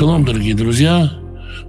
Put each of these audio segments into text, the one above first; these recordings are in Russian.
Шалом, дорогие друзья.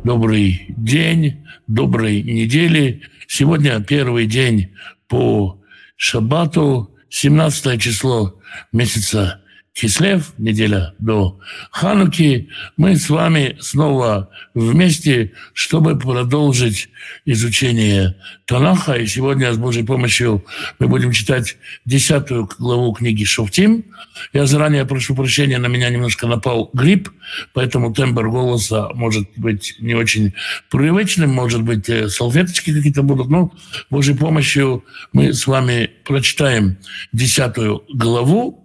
Добрый день, доброй недели. Сегодня первый день по шаббату, 17 число месяца Кислев, неделя до Хануки, мы с вами снова вместе, чтобы продолжить изучение Танаха. И сегодня с Божьей помощью мы будем читать десятую главу книги Шофтим. Я заранее прошу прощения, на меня немножко напал грипп, поэтому тембр голоса может быть не очень привычным, может быть, э, салфеточки какие-то будут, но Божьей помощью мы с вами прочитаем десятую главу,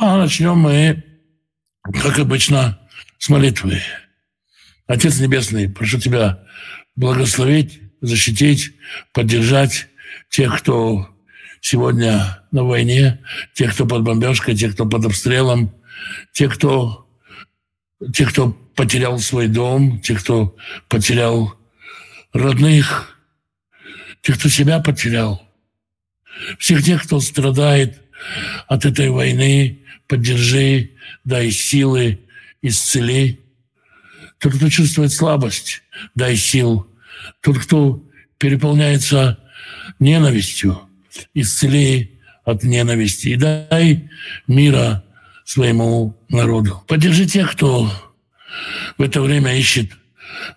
а начнем мы, как обычно, с молитвы. Отец Небесный, прошу Тебя благословить, защитить, поддержать тех, кто сегодня на войне, тех, кто под бомбежкой, тех, кто под обстрелом, тех, кто, тех, кто потерял свой дом, тех, кто потерял родных, тех, кто себя потерял, всех тех, кто страдает от этой войны, поддержи, дай силы, исцели. Тот, кто чувствует слабость, дай сил. Тот, кто переполняется ненавистью, исцели от ненависти и дай мира своему народу. Поддержи тех, кто в это время ищет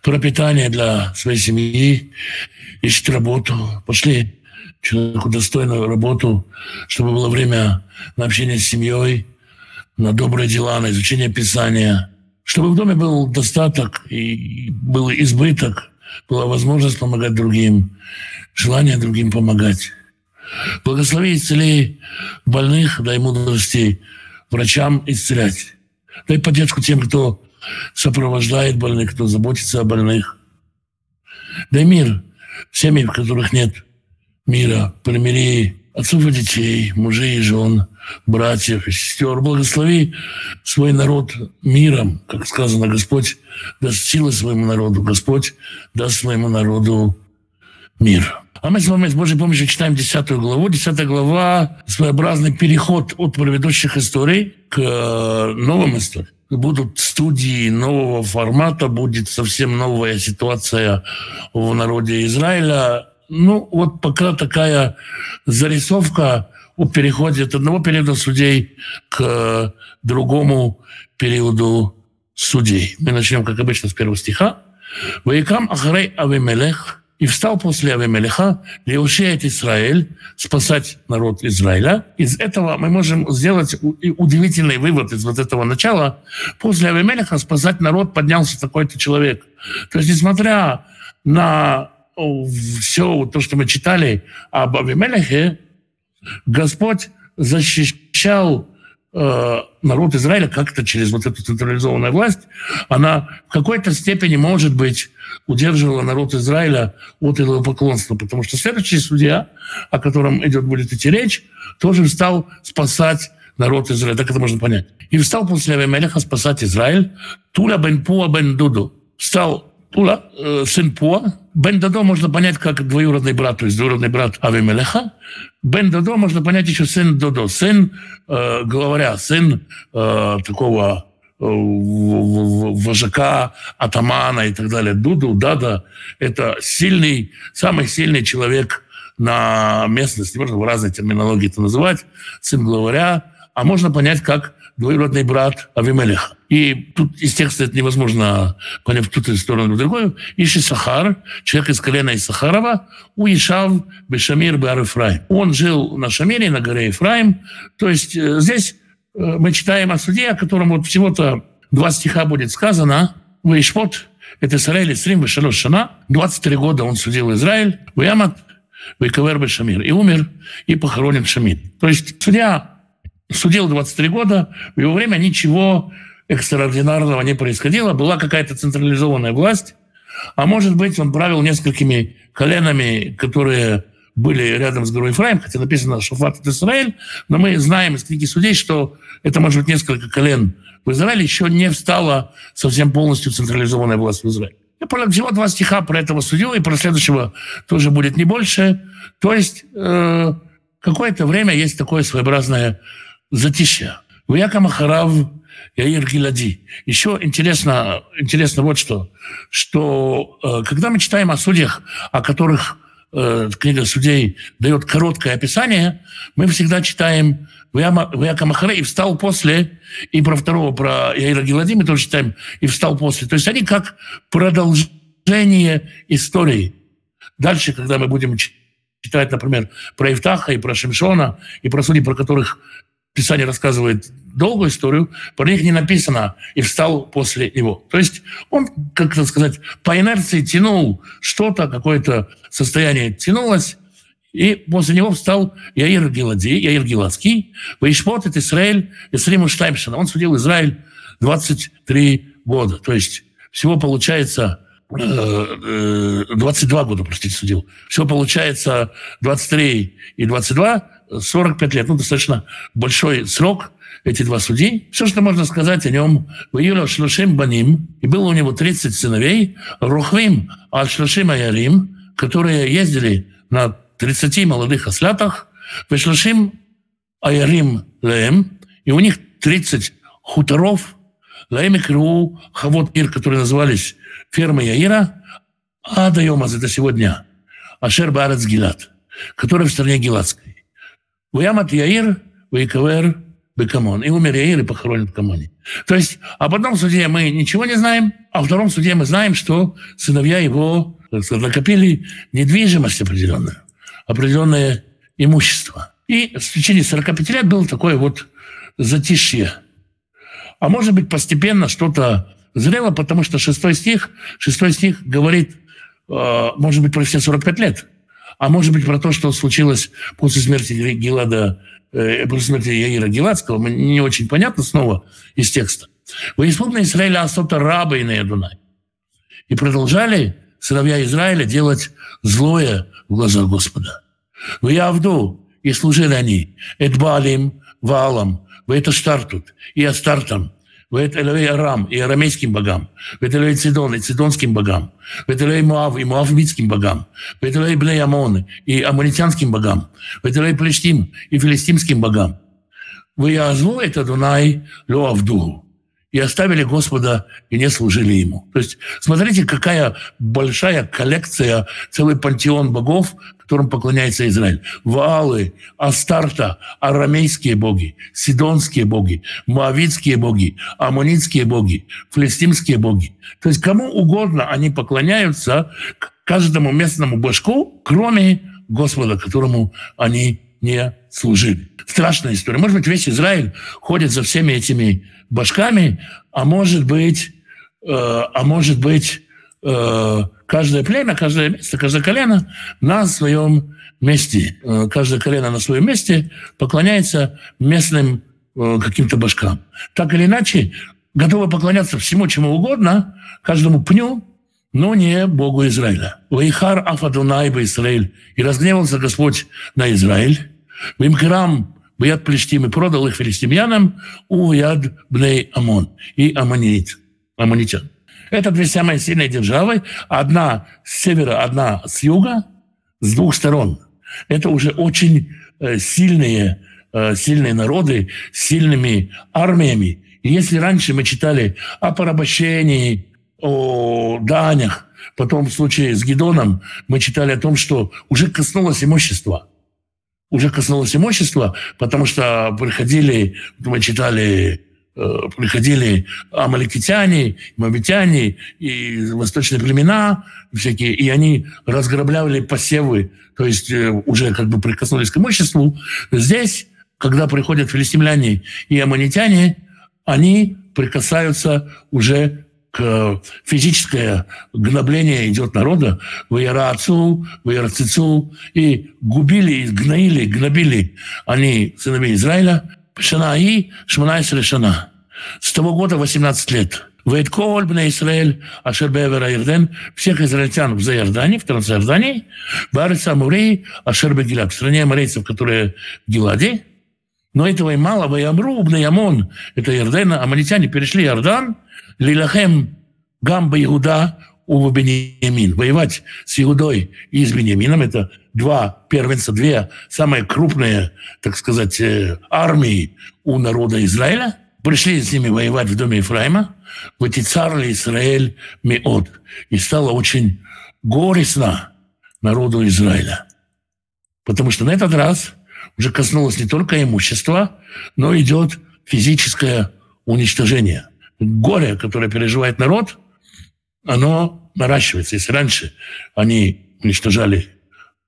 пропитание для своей семьи, ищет работу. Пошли человеку достойную работу, чтобы было время на общение с семьей, на добрые дела, на изучение Писания, чтобы в доме был достаток и был избыток, была возможность помогать другим, желание другим помогать. Благослови исцели больных, дай мудрости врачам исцелять. Дай поддержку тем, кто сопровождает больных, кто заботится о больных. Дай мир семьям, в которых нет мира, примири отцов и детей, мужей и жен, братьев и сестер. Благослови свой народ миром, как сказано, Господь даст силы своему народу, Господь даст своему народу мир. А мы с вами с Божьей помощью читаем 10 главу. 10 глава – своеобразный переход от предыдущих историй к э, новым историям. Будут студии нового формата, будет совсем новая ситуация в народе Израиля ну, вот пока такая зарисовка о переходе от одного периода судей к другому периоду судей. Мы начнем, как обычно, с первого стиха. «Ваикам Ахрей Авимелех, и встал после Авимелеха Леушеет Израиль, спасать народ Израиля. Из этого мы можем сделать удивительный вывод из вот этого начала. После Авимелеха спасать народ поднялся такой-то человек. То есть, несмотря на все то, что мы читали об Авимелехе, Господь защищал э, народ Израиля как-то через вот эту централизованную власть. Она в какой-то степени, может быть, удерживала народ Израиля от идолопоклонства, потому что следующий судья, о котором идет будет идти речь, тоже стал спасать народ Израиля. Так это можно понять. И встал после Авимелеха спасать Израиль. Туля бен Пуа бен Дуду. Встал Тула, э, сын Пуа. Бен Дадо можно понять как двоюродный брат, то есть двоюродный брат Авимелеха. Бен Дадо можно понять еще сын Додо, сын э, главаря, сын э, такого вожака, атамана и так далее. Дуду, Дада – это сильный, самый сильный человек на местности. Можно в разной терминологии это называть. Сын главаря. А можно понять как двоюродный брат Авимелеха. И тут текста это невозможно понять в ту сторону, в другую. Иши Сахар, человек из колена Исахарова, уешав Бешамир Бар Ефраим. Он жил на Шамире, на горе Ефраим. То есть э, здесь э, мы читаем о суде, о котором вот всего-то два стиха будет сказано. Ваишпот, это Израиль, Исрим, Вешалош Шана. 23 года он судил Израиль. Ваямат, Вайкавер Бешамир. И умер, и похоронен Шамир. То есть судья судил 23 года, в его время ничего экстраординарного не происходило, была какая-то централизованная власть, а может быть, он правил несколькими коленами, которые были рядом с горой Ефраим, хотя написано Шафат Израиль, но мы знаем из книги судей, что это может быть несколько колен в Израиле, еще не встала совсем полностью централизованная власть в Израиле. Я понял, всего два стиха про этого судью, и про следующего тоже будет не больше. То есть э, какое-то время есть такое своеобразное затишье. Вяка Махарав Яир Гилади. Еще интересно, интересно вот что, что когда мы читаем о судьях, о которых книга судей дает короткое описание, мы всегда читаем Ваяка Махаре и встал после, и про второго, про Яира Гилади мы тоже читаем, и встал после. То есть они как продолжение истории. Дальше, когда мы будем читать, например, про Ифтаха и про Шимшона, и про судей, про которых Писание рассказывает долгую историю, про них не написано «и встал после него». То есть он, как это сказать, по инерции тянул что-то, какое-то состояние тянулось, и после него встал Яир Гилади, Яир Гиладский, Ваишпот Израиль, Исриму Штайпшина. Он судил Израиль 23 года. То есть всего получается 22 э, э, года, простите, судил. Всего получается 23 и 22, 45 лет. Ну, достаточно большой срок, эти два судьи. Все, что можно сказать о нем, в июле Шлушим Баним, и было у него 30 сыновей, Рухвим Аль-Шлушим Аярим, которые ездили на 30 молодых ослятах, Вешлушим עיירים להם, и у них 30 хуторов, להם יקראו, חוות יאיר, которые назывались фермы Яира, עד היום הזה, это сегодня, אשר בארץ הגלעד, который в стране Гиладской. וימת יאיר, ויקבר, בקמון. И умер Яир и похоронен в Камоне. То есть об одном суде мы ничего не знаем, а о втором суде мы знаем, что сыновья его сказать, накопили недвижимость определенную, определенное имущество. И в течение 45 лет было такое вот затишье. А может быть, постепенно что-то зрело, потому что шестой стих, шестой стих говорит, э, может быть, про все 45 лет, а может быть, про то, что случилось после смерти Гелада э, после смерти Яира Геладского, не очень понятно снова из текста. «Вы исполнили Израиля Асота раба и на Дунай». И продолжали сыновья Израиля делать злое в глазах Господа. ויעבדו, и служили они, את הבעלים, Валам, ואת העשתרות, и Астартам, ואת אלהי ארם и арамейским богам. ואת אלהי צידון и цидонским богам. ואת אלהי מואב и муавитским богам. ואת אלהי בני עמון и амонитянским богам. ואת אלהי פלשתים и филистимским богам. ויעזבו את אדוני ולא עבדוהו и оставили Господа и не служили Ему. То есть смотрите, какая большая коллекция, целый пантеон богов, которым поклоняется Израиль. Ваалы, Астарта, арамейские боги, сидонские боги, моавитские боги, аммонитские боги, филистимские боги. То есть кому угодно они поклоняются каждому местному божку, кроме Господа, которому они не служили. Страшная история. Может быть, весь Израиль ходит за всеми этими башками, а может быть, э, а может быть, э, каждое племя, каждое место, каждое колено на своем месте, э, каждое колено на своем месте поклоняется местным э, каким-то башкам. Так или иначе, готовы поклоняться всему, чему угодно, каждому пню, но не Богу Израиля. «Ваихар афадунай Израиль» и разгневался Господь на Израиль. «Вимкрам Бояд Плештим и продал их филистимлянам у Яд Бней Амон и Амонит, Амонитян. Это две самые сильные державы. Одна с севера, одна с юга, с двух сторон. Это уже очень э, сильные, э, сильные народы с сильными армиями. И если раньше мы читали о порабощении, о данях, потом в случае с Гедоном мы читали о том, что уже коснулось имущества – уже коснулось имущества, потому что приходили, мы читали, э, приходили амаликитяне, мавитяне и восточные племена всякие, и они разграбляли посевы, то есть э, уже как бы прикоснулись к имуществу. Здесь, когда приходят филистимляне и аммонитяне, они прикасаются уже к физическое гнобление идет народа, в Иерацу, в Иерацицу, и губили, гноили, гнобили они сыновей Израиля. Шана и Шманайс Шана. С того года 18 лет. Вейтколь бна Израиль, Ашер Бевера Ирден, всех израильтян в Заиордании, в Трансиордании, Барица Амурей, Ашер Бегилак, в стране аморейцев, которые в Гиладе, но этого и мало. Ваямру, Бнаямон, это Иордена, амалитяне перешли Иордан, Лилахем Гамба Иуда у Бенемин. Воевать с Иудой и с Бенемином – это два первенца, две самые крупные, так сказать, армии у народа Израиля. пришли с ними воевать в доме Ефраима, вот и царь Израиль Меот. И стало очень горестно народу Израиля. Потому что на этот раз уже коснулось не только имущества, но идет физическое уничтожение. Горе, которое переживает народ, оно наращивается. Если раньше они уничтожали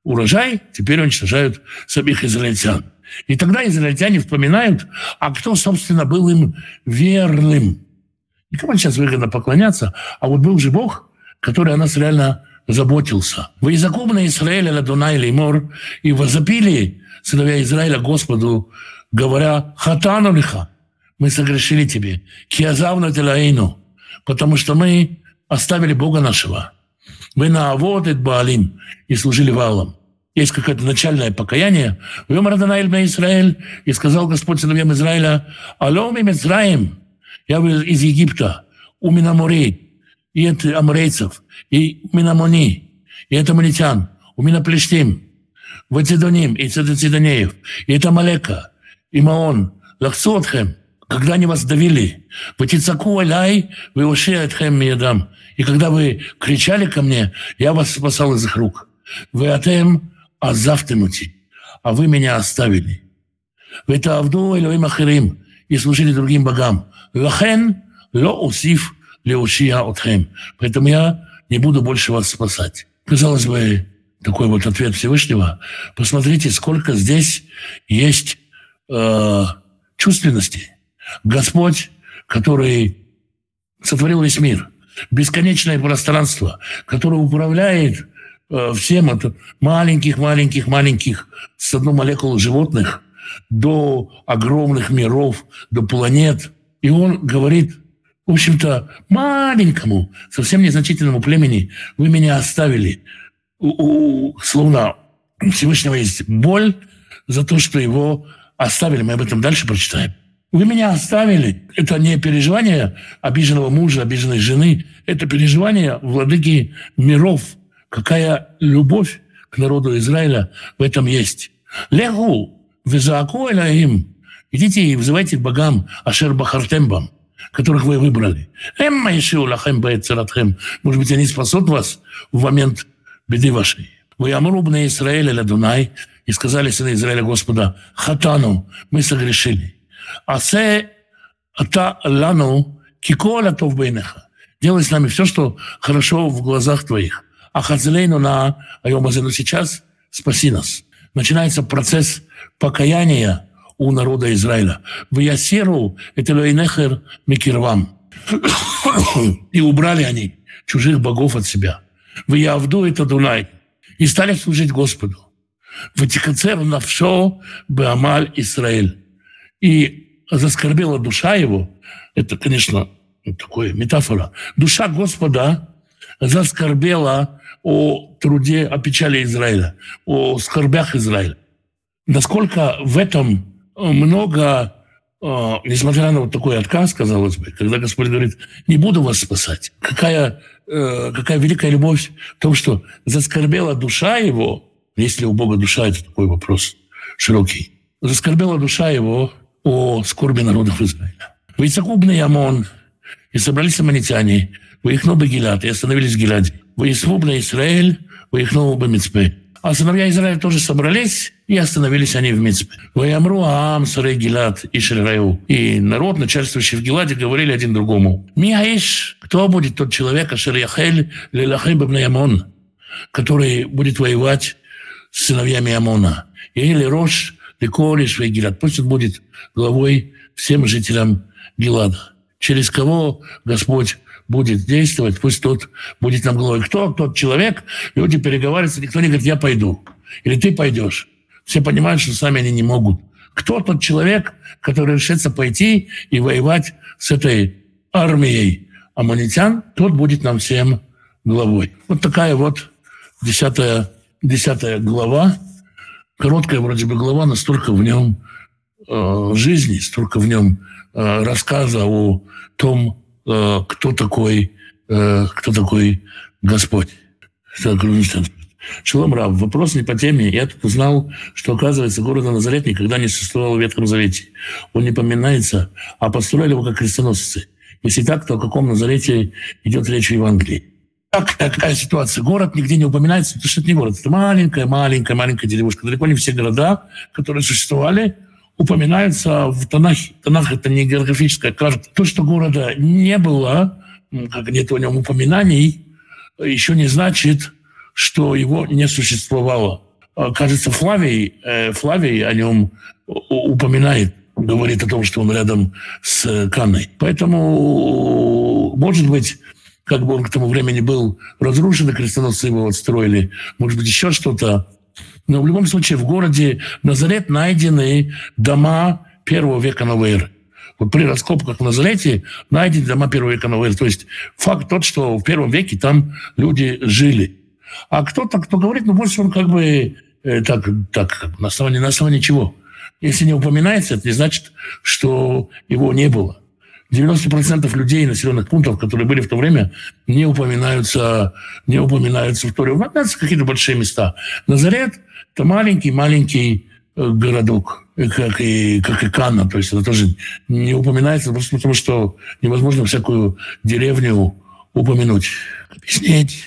урожай, теперь уничтожают самих израильтян. И тогда израильтяне вспоминают, а кто, собственно, был им верным. Никому сейчас выгодно поклоняться, а вот был же Бог, который о нас реально заботился. «Вы языком на Израиля ладуна или мор, и возопили сыновья Израиля Господу, говоря, хатану лиха, мы согрешили тебе, киазавну телаину, потому что мы оставили Бога нашего. Вы на Баалим и служили валам есть какое-то начальное покаяние. «Вем Раданаэль на Израиль» и сказал Господь сыновьям Израиля, «Алло, мы Мицраим, я из Египта, у Минамурей, и это аморейцев, и Минамони, и это Манитян, у Минаплештим, Вацидоним, и Цидонеев, и это Малека, и Маон, Лахцотхем, когда они вас давили, «Ватицаку аляй, вы ушиатхем миядам». И когда вы кричали ко мне, я вас спасал из их рук. Вы атем а завтемути, а вы меня оставили. Вы это авду Элоим Ахирим и служили другим богам. Лахен ло усив леушия отхем. Поэтому я не буду больше вас спасать. Казалось бы, такой вот ответ Всевышнего. Посмотрите, сколько здесь есть э, чувственности. Господь, который сотворил весь мир, бесконечное пространство, которое управляет Э, всем от маленьких-маленьких-маленьких с одной молекулы животных до огромных миров, до планет. И он говорит, в общем-то, маленькому, совсем незначительному племени, вы меня оставили. Словно у Всевышнего есть боль за то, что его оставили. Мы об этом дальше прочитаем. Вы меня оставили. Это не переживание обиженного мужа, обиженной жены. Это переживание владыки миров – какая любовь к народу Израиля в этом есть. Легу, визааку им. Идите и вызывайте к богам Ашер Бахартембам, которых вы выбрали. Эмма лахем баэцератхем. Может быть, они спасут вас в момент беды вашей. Вы амрубны Израиля ладунай, и сказали сыны Израиля Господа, хатану, мы согрешили. Асе ата лану кикола тов бейнеха. Делай с нами все, что хорошо в глазах твоих. А Хазлейну на Айомазену сейчас спаси нас. Начинается процесс покаяния у народа Израиля. В Ясеру это Лейнехер Микирвам. И убрали они чужих богов от себя. В Явду это Дунай. И стали служить Господу. В Тикацер навшо Беамаль Израиль. И заскорбела душа его, это, конечно, такое метафора, душа Господа заскорбела о труде, о печали Израиля, о скорбях Израиля. Насколько в этом много, э, несмотря на вот такой отказ, казалось бы, когда Господь говорит, не буду вас спасать. Какая, э, какая великая любовь в том, что заскорбела душа его, если у Бога душа, это такой вопрос широкий, заскорбела душа его о скорби народов Израиля. Вейцакубный Амон, и собрались аманитяне, выехнул бы Гилад, и остановились в Гиладе. Выяснул на Израиль, выехнул бы Мицпе. А сыновья Израиля тоже собрались, и остановились они в Мицпе. Ваямру Аам, Сарей Гилад и Шельраю. И народ, начальствующий в Гиладе, говорили один другому. Миаиш, кто будет тот человек, Ашер Яхель, Лелахем Ямон, который будет воевать с сыновьями Амона. Или Рош, Леколиш, Гилад. Пусть он будет главой всем жителям Гилада. Через кого Господь будет действовать, пусть тот будет нам главой. Кто тот человек? Люди переговариваются, никто не говорит, я пойду. Или ты пойдешь. Все понимают, что сами они не могут. Кто тот человек, который решится пойти и воевать с этой армией аммонитян, тот будет нам всем главой. Вот такая вот десятая, десятая глава. Короткая вроде бы глава, настолько в нем э, жизни, столько в нем э, рассказа о том, Э, кто такой, э, кто такой Господь. Так, Шалом Рав, вопрос не по теме. Я тут узнал, что, оказывается, города Назарет никогда не существовал в Ветхом Завете. Он не поминается, а построили его как крестоносцы. Если так, то о каком Назарете идет речь в Евангелии? Как такая ситуация? Город нигде не упоминается, потому что это не город. Это маленькая, маленькая, маленькая деревушка. Далеко не все города, которые существовали, упоминаются в Танахе. Танах – это не географическая карта. То, что города не было, как нет о нем упоминаний, еще не значит, что его не существовало. А, кажется, Флавий, э, Флавий о нем упоминает, говорит о том, что он рядом с Канной. Поэтому, может быть, как бы он к тому времени был разрушен, и крестоносцы его отстроили, может быть, еще что-то. Но в любом случае в городе Назарет найдены дома первого века новой эры. Вот при раскопках в Назарете найдены дома первого века новой эры. То есть факт тот, что в первом веке там люди жили. А кто-то, кто говорит, ну, больше он как бы э, так, так на, основании, на основании чего? Если не упоминается, это не значит, что его не было. 90% людей населенных пунктов, которые были в то время, не упоминаются, не упоминаются в Торе. Упоминаются какие-то большие места. Назарет – это маленький-маленький э, городок, э, как и, как и Канна. То есть это тоже не упоминается, просто потому что невозможно всякую деревню упомянуть. Объяснить,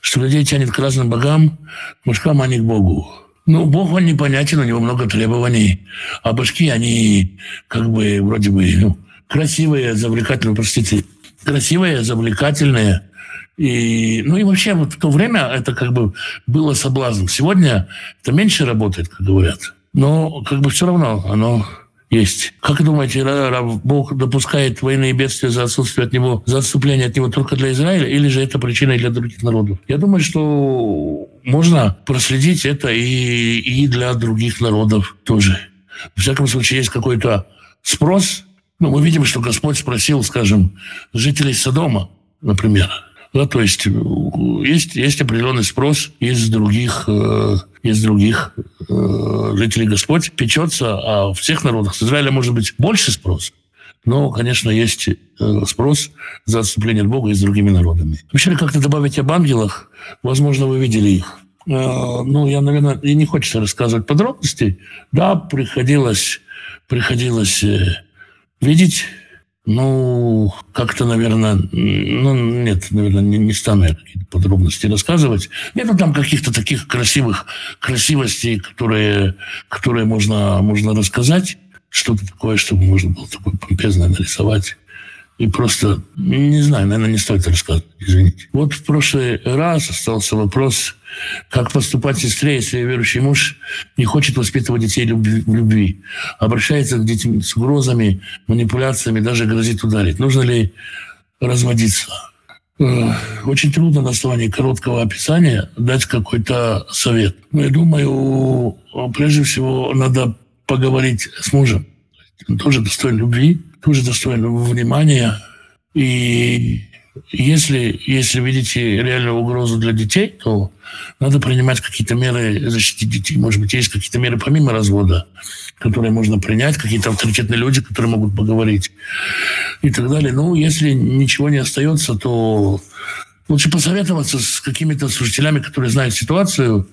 что людей тянет к разным богам, к мужикам, а не к Богу. Ну, Бог, он непонятен, у него много требований. А башки, они как бы вроде бы ну, красивые, завлекательные, простите, красивые, завлекательные. И, ну и вообще вот в то время это как бы было соблазном. Сегодня это меньше работает, как говорят. Но как бы все равно оно есть. Как думаете, Бог допускает войны и бедствия за отсутствие от него, за отступление от него только для Израиля, или же это причина для других народов? Я думаю, что можно проследить это и, и для других народов тоже. В всяком случае, есть какой-то спрос ну, мы видим, что Господь спросил, скажем, жителей Содома, например. Да, то есть э, есть, есть определенный спрос из других, э, из других э, жителей. Господь печется о всех народах. С Израиля может быть больше спрос, но, конечно, есть э, спрос за отступление от Бога и с другими народами. Вообще, как-то добавить об ангелах, возможно, вы видели их. Э, ну, я, наверное, и не хочется рассказывать подробностей. Да, приходилось, приходилось видеть, ну, как-то, наверное, ну, нет, наверное, не, не стану я какие-то подробности рассказывать. Нету там каких-то таких красивых красивостей, которые, которые можно, можно рассказать. Что-то такое, чтобы можно было такое помпезное нарисовать. И просто, не знаю, наверное, не стоит рассказывать, извините. Вот в прошлый раз остался вопрос, как поступать сестре, если верующий муж не хочет воспитывать детей в любви, обращается к детям с угрозами, манипуляциями, даже грозит ударить. Нужно ли разводиться? Э, очень трудно на основании короткого описания дать какой-то совет. Но я думаю, прежде всего надо поговорить с мужем. Он тоже достоин любви, тоже достоин внимания. И если, если видите реальную угрозу для детей, то надо принимать какие-то меры защитить детей. Может быть, есть какие-то меры помимо развода, которые можно принять, какие-то авторитетные люди, которые могут поговорить и так далее. Ну, если ничего не остается, то лучше посоветоваться с какими-то служителями, которые знают ситуацию.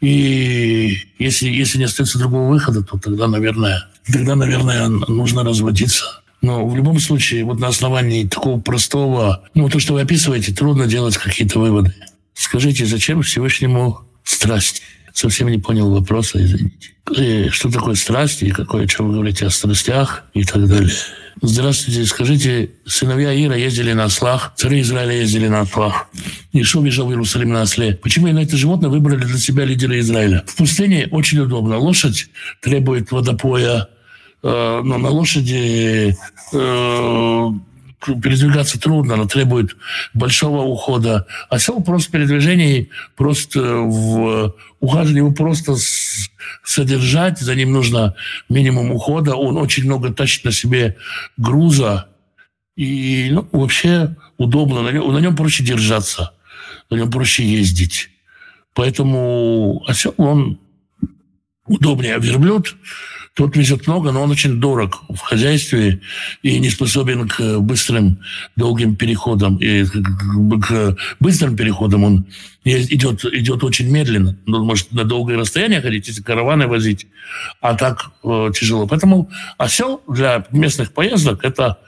И если, если не остается другого выхода, то тогда, наверное, тогда, наверное, нужно разводиться. Но в любом случае, вот на основании такого простого, ну, то, что вы описываете, трудно делать какие-то выводы. Скажите, зачем Всевышнему страсть? Совсем не понял вопроса, извините. И что такое страсть, и какое, что вы говорите о страстях и так далее. Здравствуйте, скажите, сыновья Ира ездили на ослах, цари Израиля ездили на ослах. Ишо бежал в Иерусалим на осле. Почему именно это животное выбрали для себя лидера Израиля? В пустыне очень удобно. Лошадь требует водопоя, Э, но на лошади э, передвигаться трудно, она требует большого ухода. Осел просто в передвижении, просто в ухаживании его просто содержать, за ним нужно минимум ухода, он очень много тащит на себе груза, и ну, вообще удобно, на нем, на нем проще держаться, на нем проще ездить. Поэтому осел, он удобнее, а верблюд тот везет много, но он очень дорог в хозяйстве и не способен к быстрым, долгим переходам. И к быстрым переходам он идет, идет очень медленно. Он может на долгое расстояние ходить, если караваны возить, а так э, тяжело. Поэтому осел для местных поездок – это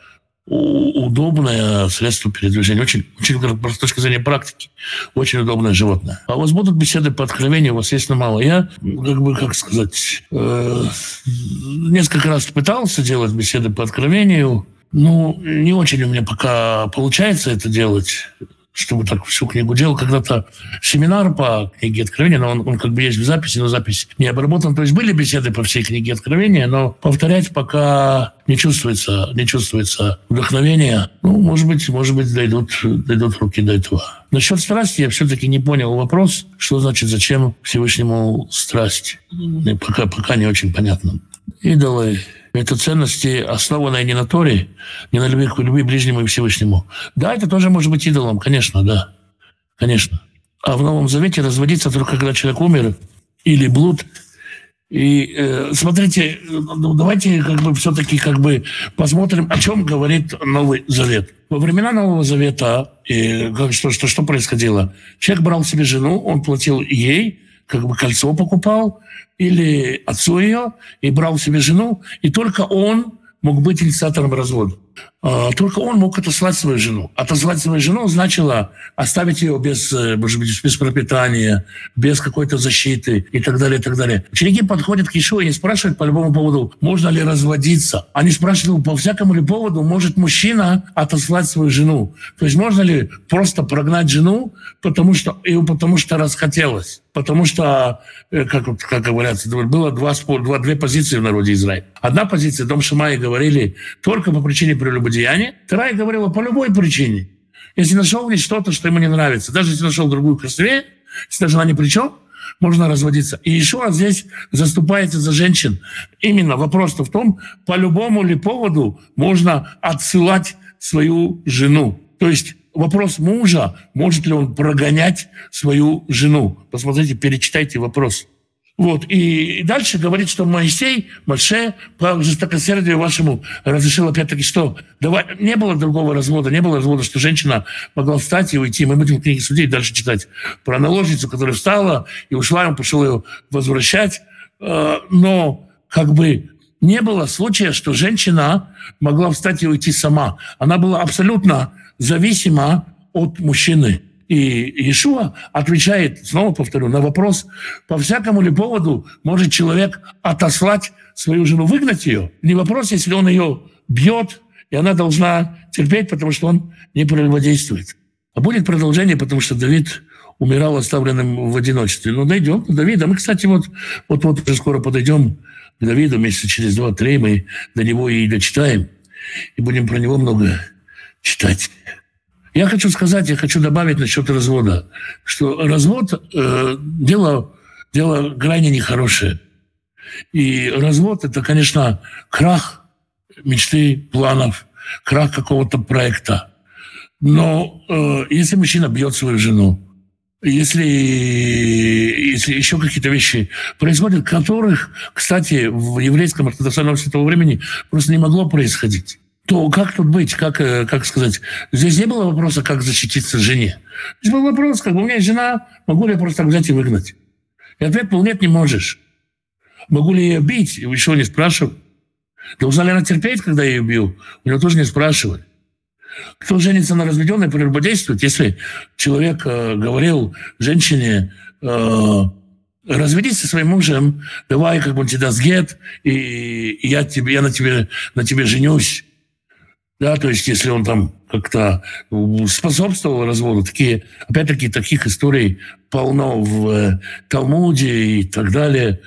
удобное средство передвижения. Очень, очень с точки зрения практики, очень удобное животное. А у вас будут беседы по откровению, у вас есть мало. Я, как бы, как сказать, э, несколько раз пытался делать беседы по откровению, ну, не очень у меня пока получается это делать чтобы так всю книгу делал. Когда-то семинар по книге Откровения, но он, он как бы есть в записи, но запись не обработана. То есть были беседы по всей книге Откровения, но повторять пока не чувствуется, не чувствуется вдохновения. Ну, может быть, может быть, дойдут, дойдут руки до этого. Насчет страсти я все-таки не понял вопрос, что значит, зачем Всевышнему страсть. Пока, пока не очень понятно. Идолы это ценности, основанные не на Торе, не на любви любви ближнему и Всевышнему. Да, это тоже может быть идолом, конечно, да. Конечно. А в Новом Завете разводиться только когда человек умер или блуд. И э, смотрите, ну, давайте как бы все-таки как бы посмотрим, о чем говорит Новый Завет. Во времена Нового Завета и, как, что, что, что происходило? Человек брал себе жену, он платил ей, как бы кольцо покупал, или отцу ее, и брал себе жену, и только он мог быть инициатором развода. А, только он мог отослать свою жену. Отослать свою жену значило оставить ее без, э, может быть, без пропитания, без какой-то защиты и так далее, и так далее. Ученики подходят к Иешуа и не спрашивают по любому поводу, можно ли разводиться. Они спрашивают по всякому ли поводу, может мужчина отослать свою жену. То есть можно ли просто прогнать жену, потому что, и потому что расхотелось потому что, э, как, как говорят, было два, два, две позиции в народе Израиля. Одна позиция, Дом Шамаи говорили только по причине прелюбодеяния, вторая говорила по любой причине. Если нашел здесь что-то, что ему не нравится, даже если нашел другую красивее, если даже она ни при чем, можно разводиться. И еще раз здесь заступается за женщин. Именно вопрос-то в том, по любому ли поводу можно отсылать свою жену. То есть вопрос мужа, может ли он прогонять свою жену. Посмотрите, перечитайте вопрос. Вот. И дальше говорит, что Моисей, Маше, по жестокосердию вашему разрешил опять-таки, что давай, не было другого развода, не было развода, что женщина могла встать и уйти. Мы будем книги судей дальше читать про наложницу, которая встала и ушла, он пошел ее возвращать. Э, но как бы не было случая, что женщина могла встать и уйти сама. Она была абсолютно зависима от мужчины. И Иешуа отвечает, снова повторю, на вопрос, по всякому ли поводу может человек отослать свою жену, выгнать ее? Не вопрос, если он ее бьет, и она должна терпеть, потому что он не противодействует. А будет продолжение, потому что Давид умирал оставленным в одиночестве. Но дойдем до Давида. Мы, кстати, вот, вот, вот уже скоро подойдем к Давиду, месяца через два-три мы до него и дочитаем, и будем про него много читать. Я хочу сказать, я хочу добавить насчет развода, что развод э, дело, дело крайне нехорошее. И развод – это, конечно, крах мечты, планов, крах какого-то проекта. Но э, если мужчина бьет свою жену, если, если еще какие-то вещи происходят, которых, кстати, в еврейском ортодоксальном святого времени просто не могло происходить то как тут быть, как, э, как сказать? Здесь не было вопроса, как защититься жене. Здесь был вопрос, как бы у меня жена, могу ли я просто так взять и выгнать? И ответ был, нет, не можешь. Могу ли я ее бить? Еще не спрашивал. Должна ли она терпеть, когда я ее бью? У него тоже не спрашивали. Кто женится на разведенной, прелюбодействует? Если человек э, говорил женщине, э, разведись со своим мужем, давай, как бы он тебе даст и, и я, тебе, я на, тебе, на тебе женюсь. Да, то есть если он там как-то способствовал разводу, такие, опять-таки, таких историй полно в э, Талмуде и так далее.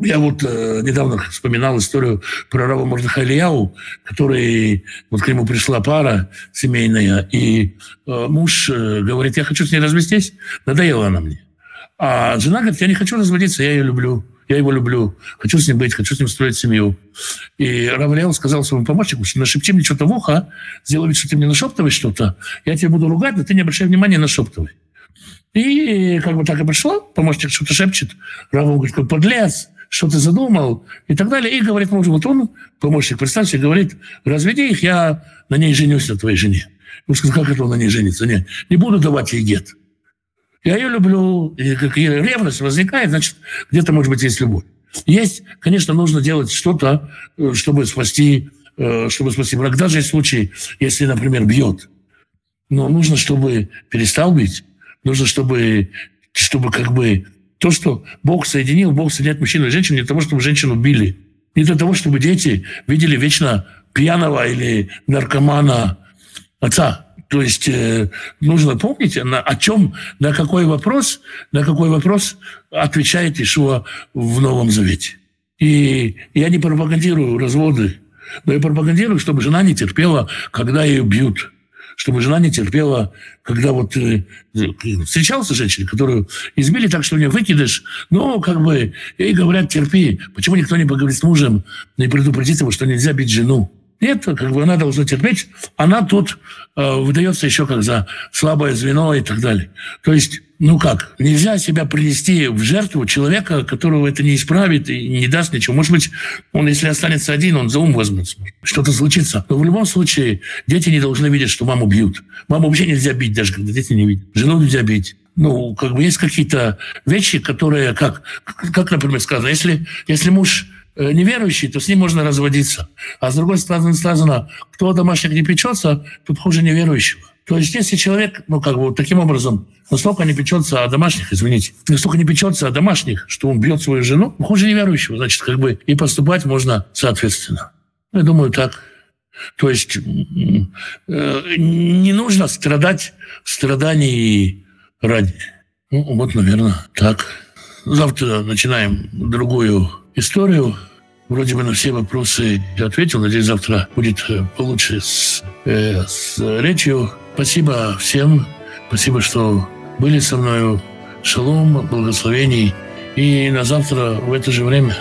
Я вот э, недавно вспоминал историю про Рава Мордыха который, вот к нему пришла пара семейная, и э, муж э, говорит, я хочу с ней развестись, надоела она мне. А жена говорит, я не хочу разводиться, я ее люблю. Я его люблю, хочу с ним быть, хочу с ним строить семью. И Равлиал сказал своему помощнику, нашепчи мне что-то в ухо, сделай вид, что ты мне нашептываешь что-то, я тебя буду ругать, но ты не обращай внимания, нашептывай. И как бы так и пришло, помощник что-то шепчет. Рав говорит, какой подлец, что ты задумал и так далее. И говорит мужу, вот он, помощник представьте, говорит, разведи их, я на ней женюсь, на твоей жене. Он сказал, как это он на ней женится? Нет, не буду давать ей гет. Я ее люблю, и как ревность возникает, значит, где-то, может быть, есть любовь. Есть, конечно, нужно делать что-то, э, чтобы спасти, э, чтобы спасти брак. Даже в случае, если, например, бьет. Но нужно, чтобы перестал бить. Нужно, чтобы, чтобы как бы то, что Бог соединил, Бог соединяет мужчину и женщину не для того, чтобы женщину били. Не для того, чтобы дети видели вечно пьяного или наркомана отца. То есть э, нужно помнить, на, о чем, на какой вопрос, на какой вопрос отвечает Ишуа в Новом Завете. И я не пропагандирую разводы, но я пропагандирую, чтобы жена не терпела, когда ее бьют. Чтобы жена не терпела, когда вот э, встречался женщина, которую избили так, что у нее выкидыш, но как бы ей говорят, терпи. Почему никто не поговорит с мужем, не предупредит его, что нельзя бить жену? Нет, как бы она должна терпеть. Она тут э, выдается еще как за слабое звено и так далее. То есть, ну как, нельзя себя принести в жертву человека, которого это не исправит и не даст ничего. Может быть, он, если останется один, он за ум возьмется. Что-то случится. Но в любом случае дети не должны видеть, что маму бьют. Маму вообще нельзя бить, даже когда дети не видят. Жену нельзя бить ну, как бы есть какие-то вещи, которые, как, как например, сказано, если, если муж неверующий, то с ним можно разводиться. А с другой стороны сказано, кто домашних не печется, тут хуже неверующего. То есть если человек, ну как бы вот таким образом, настолько не печется о домашних, извините, настолько не печется о домашних, что он бьет свою жену, ну, хуже неверующего, значит, как бы и поступать можно соответственно. Я думаю, так. То есть э, не нужно страдать страданий ради. Ну, вот, наверное, так. Завтра начинаем другую историю. Вроде бы на все вопросы ответил. Надеюсь, завтра будет э, получше с, э, с речью. Спасибо всем. Спасибо, что были со мной. Шалом, благословений. И на завтра в это же время.